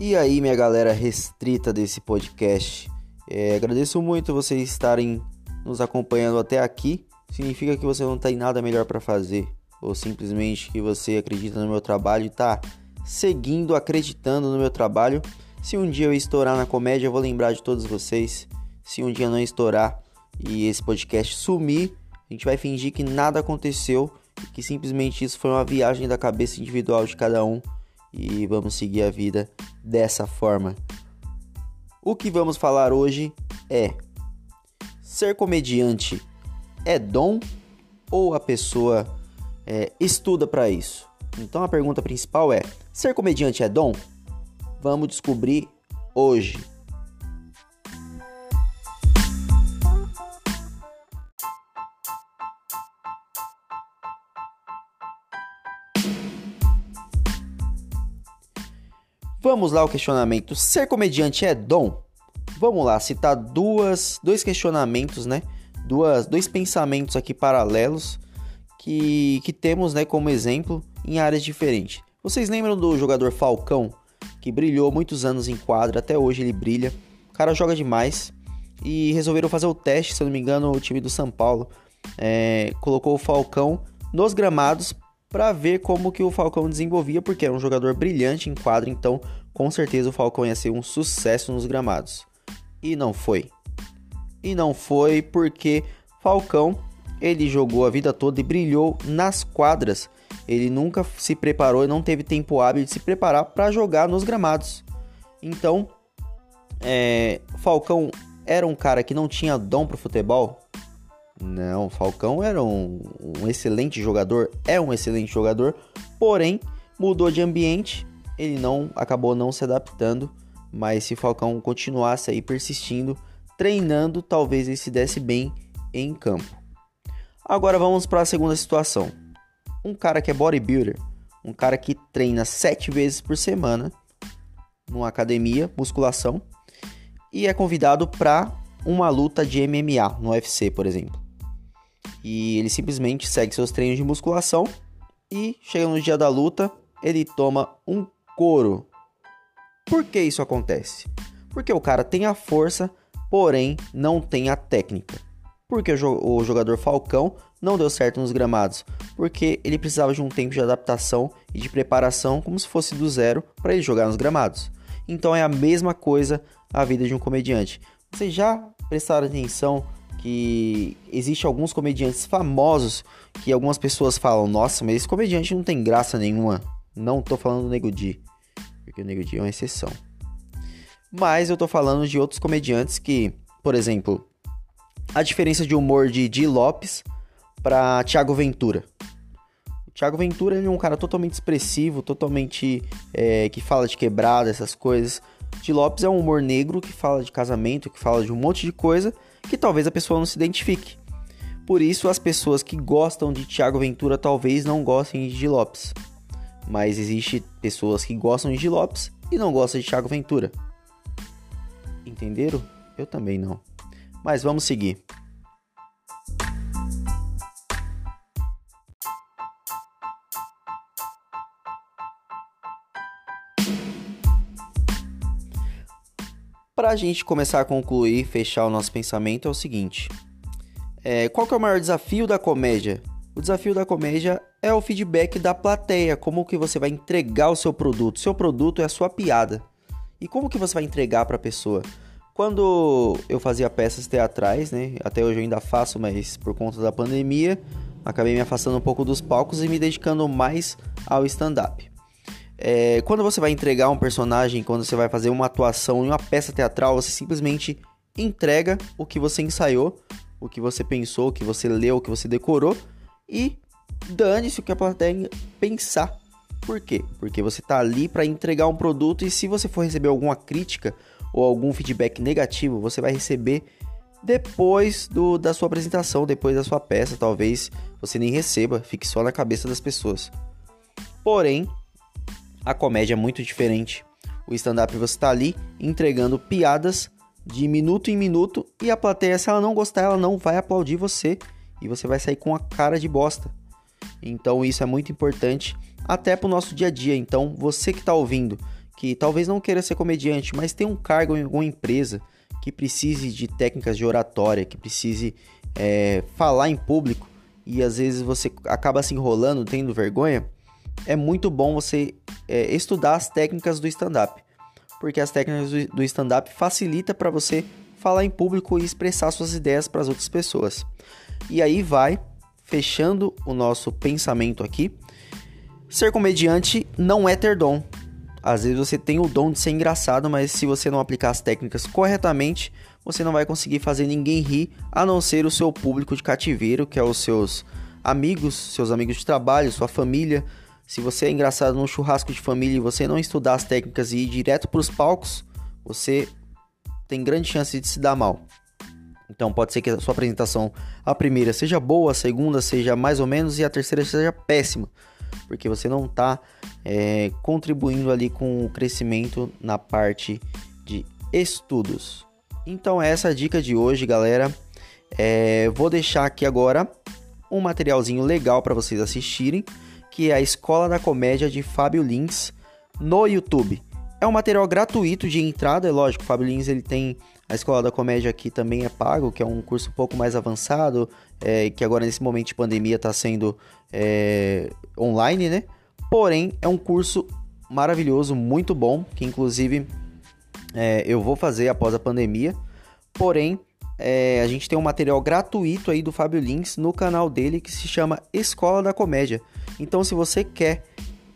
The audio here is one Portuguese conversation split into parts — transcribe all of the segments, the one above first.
E aí, minha galera restrita desse podcast, é, agradeço muito vocês estarem nos acompanhando até aqui. Significa que você não tem nada melhor para fazer, ou simplesmente que você acredita no meu trabalho e está seguindo, acreditando no meu trabalho. Se um dia eu estourar na comédia, eu vou lembrar de todos vocês. Se um dia não estourar e esse podcast sumir, a gente vai fingir que nada aconteceu e que simplesmente isso foi uma viagem da cabeça individual de cada um e vamos seguir a vida dessa forma. O que vamos falar hoje é: ser comediante é dom ou a pessoa é, estuda para isso? Então a pergunta principal é: ser comediante é dom? Vamos descobrir hoje. Vamos lá o questionamento. Ser comediante é dom? Vamos lá citar duas, dois questionamentos, né? Duas, dois pensamentos aqui paralelos que, que temos, né, como exemplo em áreas diferentes. Vocês lembram do jogador Falcão que brilhou muitos anos em quadra, até hoje ele brilha. O cara joga demais e resolveram fazer o teste, se eu não me engano, o time do São Paulo é, colocou o Falcão nos gramados para ver como que o Falcão desenvolvia, porque era um jogador brilhante em quadro, então com certeza o Falcão ia ser um sucesso nos gramados. E não foi. E não foi porque Falcão ele jogou a vida toda e brilhou nas quadras. Ele nunca se preparou e não teve tempo hábil de se preparar para jogar nos gramados. Então, é, Falcão era um cara que não tinha dom para futebol, não, Falcão era um, um, excelente jogador, é um excelente jogador, porém mudou de ambiente, ele não acabou não se adaptando, mas se Falcão continuasse aí persistindo, treinando, talvez ele se desse bem em campo. Agora vamos para a segunda situação. Um cara que é bodybuilder, um cara que treina sete vezes por semana numa academia, musculação, e é convidado para uma luta de MMA no UFC, por exemplo. E ele simplesmente segue seus treinos de musculação e chega no dia da luta, ele toma um couro. Por que isso acontece? Porque o cara tem a força, porém não tem a técnica. Porque o jogador Falcão não deu certo nos gramados, porque ele precisava de um tempo de adaptação e de preparação como se fosse do zero para ele jogar nos gramados. Então é a mesma coisa a vida de um comediante. Vocês já prestaram atenção que existe alguns comediantes famosos que algumas pessoas falam, nossa, mas esse comediante não tem graça nenhuma. Não tô falando do Nego Di, porque o Nego Di é uma exceção. Mas eu tô falando de outros comediantes que, por exemplo, a diferença de humor de Di Lopes para Thiago Ventura. O Thiago Ventura ele é um cara totalmente expressivo, totalmente é, que fala de quebrada, essas coisas. Di Lopes é um humor negro que fala de casamento, que fala de um monte de coisa que talvez a pessoa não se identifique. Por isso, as pessoas que gostam de Thiago Ventura talvez não gostem de Lopes. Mas existe pessoas que gostam de Lopes e não gostam de Thiago Ventura. Entenderam? Eu também não. Mas vamos seguir. Para a gente começar a concluir, fechar o nosso pensamento, é o seguinte: é, qual que é o maior desafio da comédia? O desafio da comédia é o feedback da plateia, como que você vai entregar o seu produto. Seu produto é a sua piada. E como que você vai entregar para a pessoa? Quando eu fazia peças teatrais, né? Até hoje eu ainda faço, mas por conta da pandemia, acabei me afastando um pouco dos palcos e me dedicando mais ao stand-up. É, quando você vai entregar um personagem, quando você vai fazer uma atuação em uma peça teatral, você simplesmente entrega o que você ensaiou, o que você pensou, o que você leu, o que você decorou e dane-se o que a plateia pensar. Por quê? Porque você está ali para entregar um produto e se você for receber alguma crítica ou algum feedback negativo, você vai receber depois do, da sua apresentação, depois da sua peça, talvez você nem receba, fique só na cabeça das pessoas. Porém, a comédia é muito diferente. O stand-up você está ali entregando piadas de minuto em minuto e a plateia, se ela não gostar, ela não vai aplaudir você e você vai sair com a cara de bosta. Então isso é muito importante até para o nosso dia a dia. Então você que está ouvindo, que talvez não queira ser comediante, mas tem um cargo em alguma empresa que precise de técnicas de oratória, que precise é, falar em público e às vezes você acaba se enrolando, tendo vergonha, é muito bom você é, estudar as técnicas do stand-up, porque as técnicas do stand-up facilita para você falar em público e expressar suas ideias para as outras pessoas. E aí vai fechando o nosso pensamento aqui. Ser comediante não é ter dom. Às vezes você tem o dom de ser engraçado, mas se você não aplicar as técnicas corretamente, você não vai conseguir fazer ninguém rir, a não ser o seu público de cativeiro, que é os seus amigos, seus amigos de trabalho, sua família. Se você é engraçado num churrasco de família e você não estudar as técnicas e ir direto para os palcos, você tem grande chance de se dar mal. Então pode ser que a sua apresentação, a primeira seja boa, a segunda seja mais ou menos e a terceira seja péssima, porque você não está é, contribuindo ali com o crescimento na parte de estudos. Então essa é a dica de hoje, galera. É, vou deixar aqui agora um materialzinho legal para vocês assistirem, que é a Escola da Comédia de Fábio Lins no YouTube. É um material gratuito de entrada, é lógico, o Fábio Lins ele tem a Escola da Comédia aqui também é pago, que é um curso um pouco mais avançado, é, que agora nesse momento de pandemia está sendo é, online, né? Porém, é um curso maravilhoso, muito bom, que inclusive é, eu vou fazer após a pandemia. Porém, é, a gente tem um material gratuito aí do Fábio Lins no canal dele que se chama Escola da Comédia. Então, se você quer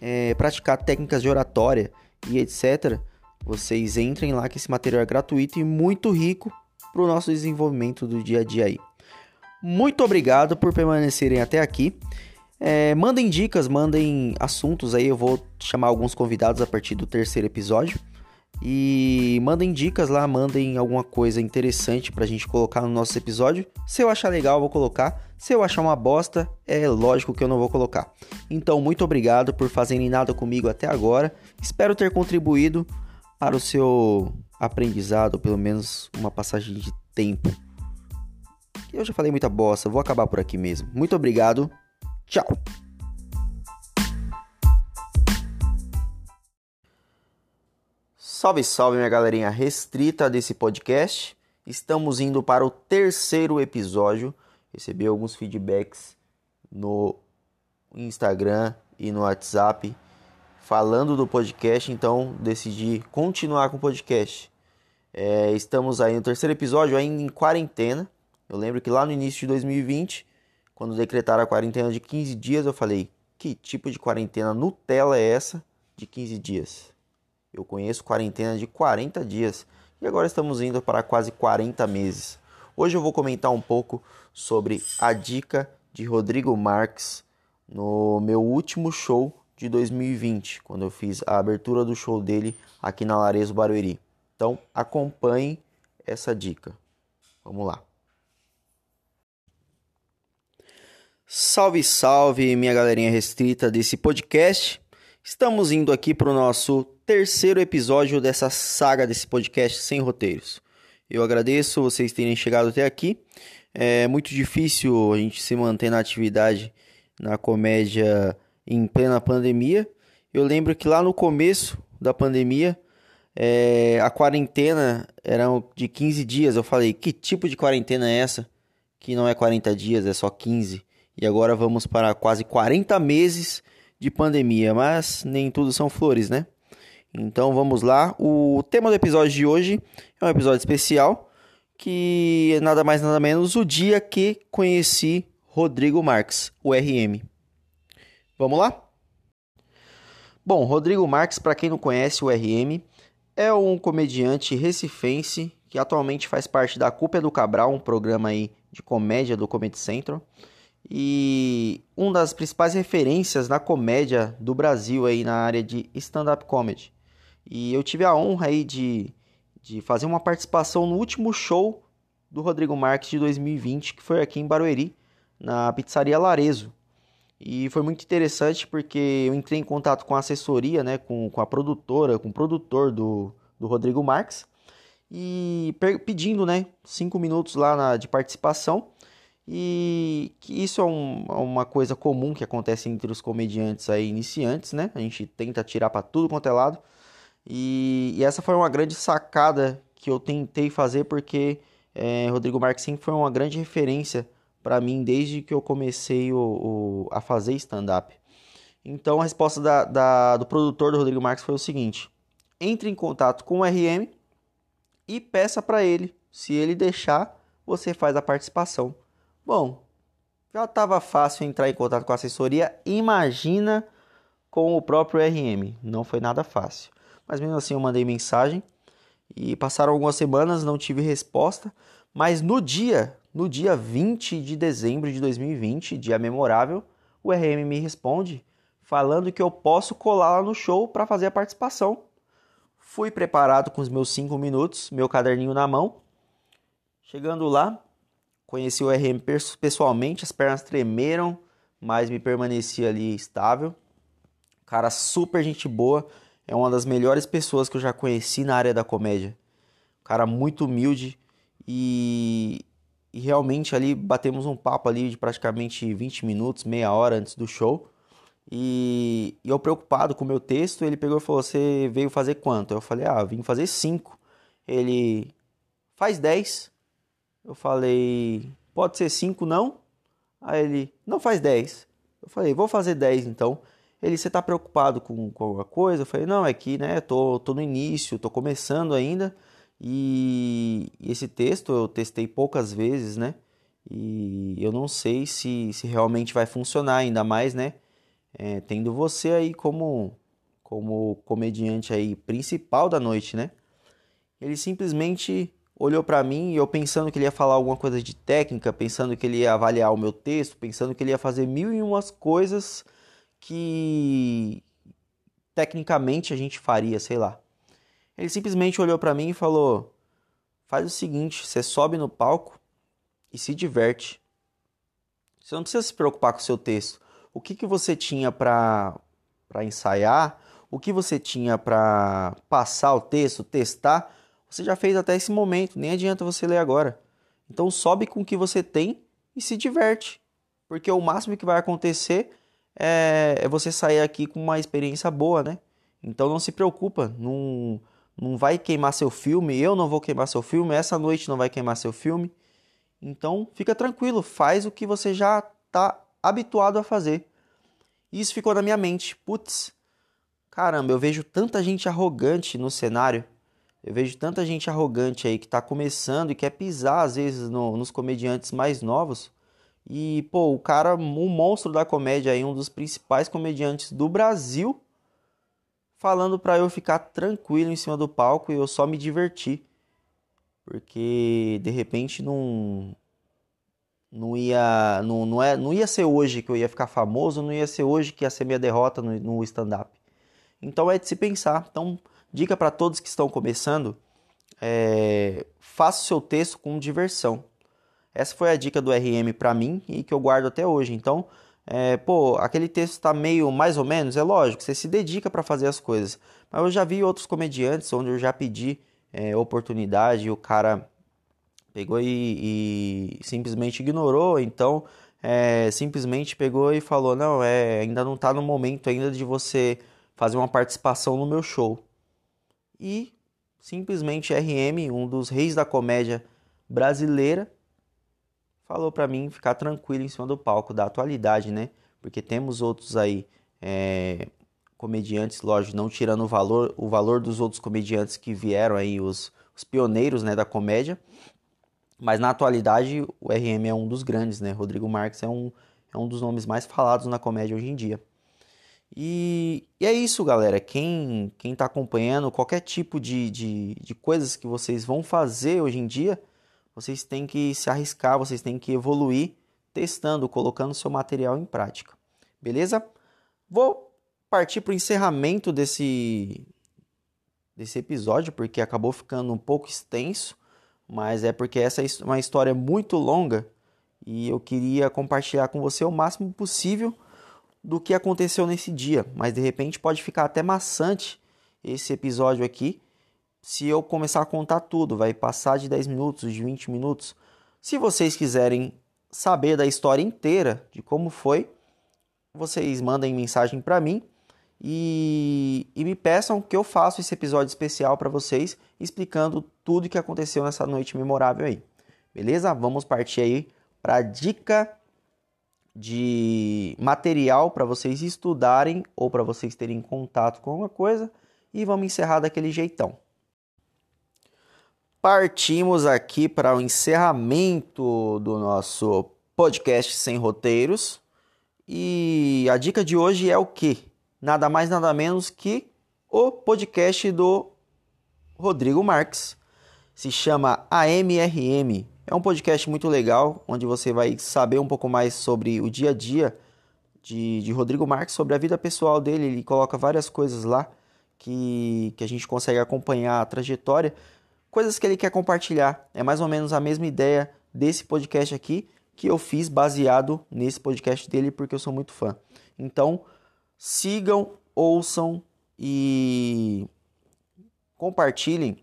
é, praticar técnicas de oratória e etc., vocês entrem lá que esse material é gratuito e muito rico para o nosso desenvolvimento do dia a dia aí. Muito obrigado por permanecerem até aqui. É, mandem dicas, mandem assuntos aí. Eu vou chamar alguns convidados a partir do terceiro episódio. E mandem dicas lá, mandem alguma coisa interessante pra gente colocar no nosso episódio. Se eu achar legal, eu vou colocar. Se eu achar uma bosta, é lógico que eu não vou colocar. Então, muito obrigado por fazerem nada comigo até agora. Espero ter contribuído para o seu aprendizado, pelo menos uma passagem de tempo. Eu já falei muita bosta, vou acabar por aqui mesmo. Muito obrigado. Tchau. Salve, salve, minha galerinha restrita desse podcast. Estamos indo para o terceiro episódio. Recebi alguns feedbacks no Instagram e no WhatsApp falando do podcast, então decidi continuar com o podcast. É, estamos aí no terceiro episódio, ainda em quarentena. Eu lembro que lá no início de 2020, quando decretaram a quarentena de 15 dias, eu falei: que tipo de quarentena Nutella é essa de 15 dias? Eu conheço quarentena de 40 dias e agora estamos indo para quase 40 meses. Hoje eu vou comentar um pouco sobre a dica de Rodrigo Marques no meu último show de 2020, quando eu fiz a abertura do show dele aqui na Larezo Barueri. Então acompanhe essa dica. Vamos lá. Salve, salve, minha galerinha restrita desse podcast. Estamos indo aqui para o nosso terceiro episódio dessa saga desse podcast sem roteiros. Eu agradeço vocês terem chegado até aqui. É muito difícil a gente se manter na atividade na comédia em plena pandemia. Eu lembro que lá no começo da pandemia, é, a quarentena era de 15 dias. Eu falei, que tipo de quarentena é essa? Que não é 40 dias, é só 15. E agora vamos para quase 40 meses de pandemia, mas nem tudo são flores, né? Então vamos lá. O tema do episódio de hoje é um episódio especial que é nada mais nada menos o dia que conheci Rodrigo Marques, o RM. Vamos lá? Bom, Rodrigo Marques, para quem não conhece o RM, é um comediante recifense que atualmente faz parte da Culpa é do Cabral, um programa aí de comédia do Comedy Central e uma das principais referências na comédia do Brasil aí na área de stand-up comedy. E eu tive a honra aí de, de fazer uma participação no último show do Rodrigo Marques de 2020, que foi aqui em Barueri, na pizzaria Larezo. E foi muito interessante porque eu entrei em contato com a assessoria, né, com, com a produtora, com o produtor do, do Rodrigo Marques, e pedindo, né, cinco minutos lá na, de participação e que isso é um, é uma coisa comum que acontece entre os comediantes aí iniciantes, né? A gente tenta tirar para tudo quanto é lado. E, e, essa foi uma grande sacada que eu tentei fazer porque é, Rodrigo Marques sempre foi uma grande referência para mim desde que eu comecei o, o a fazer stand-up. Então a resposta da, da, do produtor do Rodrigo Marques foi o seguinte: entre em contato com o RM e peça para ele. Se ele deixar, você faz a participação. Bom, já estava fácil entrar em contato com a assessoria, imagina com o próprio RM. Não foi nada fácil. Mas mesmo assim eu mandei mensagem e passaram algumas semanas, não tive resposta, mas no dia, no dia 20 de dezembro de 2020, dia memorável, o RM me responde falando que eu posso colar lá no show para fazer a participação. Fui preparado com os meus cinco minutos, meu caderninho na mão. Chegando lá, conheci o RM pessoalmente, as pernas tremeram, mas me permaneci ali estável. Cara super gente boa, é uma das melhores pessoas que eu já conheci na área da comédia. Cara muito humilde e, e realmente ali batemos um papo ali de praticamente 20 minutos, meia hora antes do show. E, e eu preocupado com o meu texto, ele pegou e falou: Você veio fazer quanto? Eu falei: Ah, vim fazer 5. Ele faz 10. Eu falei: Pode ser 5 não? Aí ele: Não faz 10. Eu falei: Vou fazer 10 então. Ele, você tá preocupado com, com alguma coisa? Eu falei, não, é que, né, tô, tô no início, tô começando ainda. E esse texto eu testei poucas vezes, né? E eu não sei se, se realmente vai funcionar, ainda mais, né? É, tendo você aí como, como comediante aí principal da noite, né? Ele simplesmente olhou para mim e eu pensando que ele ia falar alguma coisa de técnica, pensando que ele ia avaliar o meu texto, pensando que ele ia fazer mil e umas coisas que tecnicamente a gente faria, sei lá. Ele simplesmente olhou para mim e falou: "Faz o seguinte, você sobe no palco e se diverte. Você não precisa se preocupar com o seu texto. O que que você tinha para para ensaiar? O que você tinha para passar o texto, testar? Você já fez até esse momento, nem adianta você ler agora. Então sobe com o que você tem e se diverte, porque o máximo que vai acontecer é, é você sair aqui com uma experiência boa, né? Então não se preocupa, não, não vai queimar seu filme, eu não vou queimar seu filme, essa noite não vai queimar seu filme. Então fica tranquilo, faz o que você já está habituado a fazer. Isso ficou na minha mente. Putz, caramba, eu vejo tanta gente arrogante no cenário. Eu vejo tanta gente arrogante aí que está começando e quer pisar às vezes no, nos comediantes mais novos. E, pô, o cara, um monstro da comédia aí, um dos principais comediantes do Brasil, falando pra eu ficar tranquilo em cima do palco e eu só me divertir. Porque de repente não não ia não, não, é, não ia ser hoje que eu ia ficar famoso, não ia ser hoje que ia ser minha derrota no, no stand up. Então é de se pensar. Então, dica para todos que estão começando, é, faça o seu texto com diversão. Essa foi a dica do RM para mim e que eu guardo até hoje. Então, é, pô, aquele texto está meio mais ou menos, é lógico, você se dedica para fazer as coisas. Mas eu já vi outros comediantes onde eu já pedi é, oportunidade e o cara pegou e, e simplesmente ignorou, então é, simplesmente pegou e falou: Não, é, ainda não está no momento ainda de você fazer uma participação no meu show. E simplesmente RM, um dos reis da comédia brasileira, falou para mim ficar tranquilo em cima do palco da atualidade, né? Porque temos outros aí é, comediantes, lógico, não tirando o valor, o valor dos outros comediantes que vieram aí, os, os pioneiros né, da comédia. Mas na atualidade o RM é um dos grandes, né? Rodrigo Marques é um, é um dos nomes mais falados na comédia hoje em dia. E, e é isso, galera. Quem, quem tá acompanhando qualquer tipo de, de, de coisas que vocês vão fazer hoje em dia, vocês têm que se arriscar, vocês têm que evoluir testando, colocando seu material em prática. Beleza? Vou partir para o encerramento desse, desse episódio, porque acabou ficando um pouco extenso, mas é porque essa é uma história muito longa e eu queria compartilhar com você o máximo possível do que aconteceu nesse dia. Mas de repente pode ficar até maçante esse episódio aqui se eu começar a contar tudo, vai passar de 10 minutos, de 20 minutos. Se vocês quiserem saber da história inteira, de como foi, vocês mandem mensagem para mim e, e me peçam que eu faça esse episódio especial para vocês, explicando tudo que aconteceu nessa noite memorável aí. Beleza? Vamos partir aí para a dica de material para vocês estudarem ou para vocês terem contato com alguma coisa e vamos encerrar daquele jeitão. Partimos aqui para o encerramento do nosso podcast sem roteiros. E a dica de hoje é o que? Nada mais nada menos que o podcast do Rodrigo Marques. Se chama AMRM, é um podcast muito legal, onde você vai saber um pouco mais sobre o dia a dia de, de Rodrigo Marques, sobre a vida pessoal dele. Ele coloca várias coisas lá que, que a gente consegue acompanhar a trajetória, coisas que ele quer compartilhar. É mais ou menos a mesma ideia desse podcast aqui que eu fiz baseado nesse podcast dele, porque eu sou muito fã. Então, sigam, ouçam e compartilhem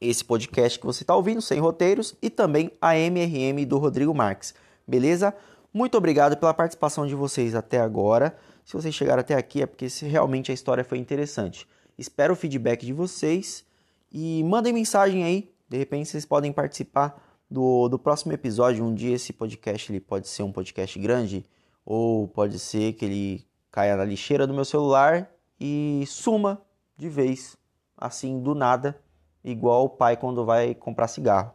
esse podcast que você está ouvindo, Sem Roteiros, e também a MRM do Rodrigo Marques. Beleza? Muito obrigado pela participação de vocês até agora. Se vocês chegaram até aqui é porque realmente a história foi interessante. Espero o feedback de vocês e mandem mensagem aí. De repente vocês podem participar do, do próximo episódio. Um dia esse podcast ele pode ser um podcast grande ou pode ser que ele caia na lixeira do meu celular e suma de vez, assim do nada igual o pai quando vai comprar cigarro.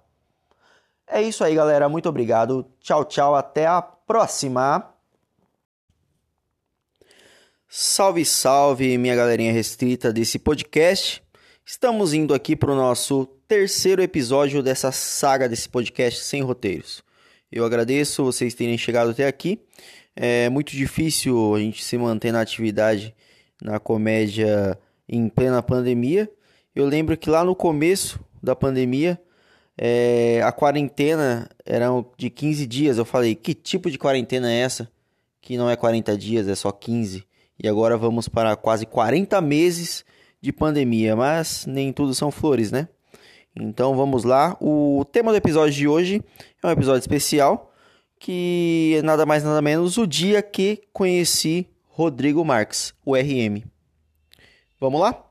É isso aí, galera. Muito obrigado. Tchau, tchau. Até a próxima. Salve, salve, minha galerinha restrita desse podcast. Estamos indo aqui para o nosso terceiro episódio dessa saga desse podcast sem roteiros. Eu agradeço vocês terem chegado até aqui. É muito difícil a gente se manter na atividade na comédia em plena pandemia, eu lembro que lá no começo da pandemia, é, a quarentena era de 15 dias. Eu falei, que tipo de quarentena é essa? Que não é 40 dias, é só 15. E agora vamos para quase 40 meses de pandemia, mas nem tudo são flores, né? Então vamos lá. O tema do episódio de hoje é um episódio especial que é nada mais nada menos o dia que conheci Rodrigo Marques, o RM. Vamos lá?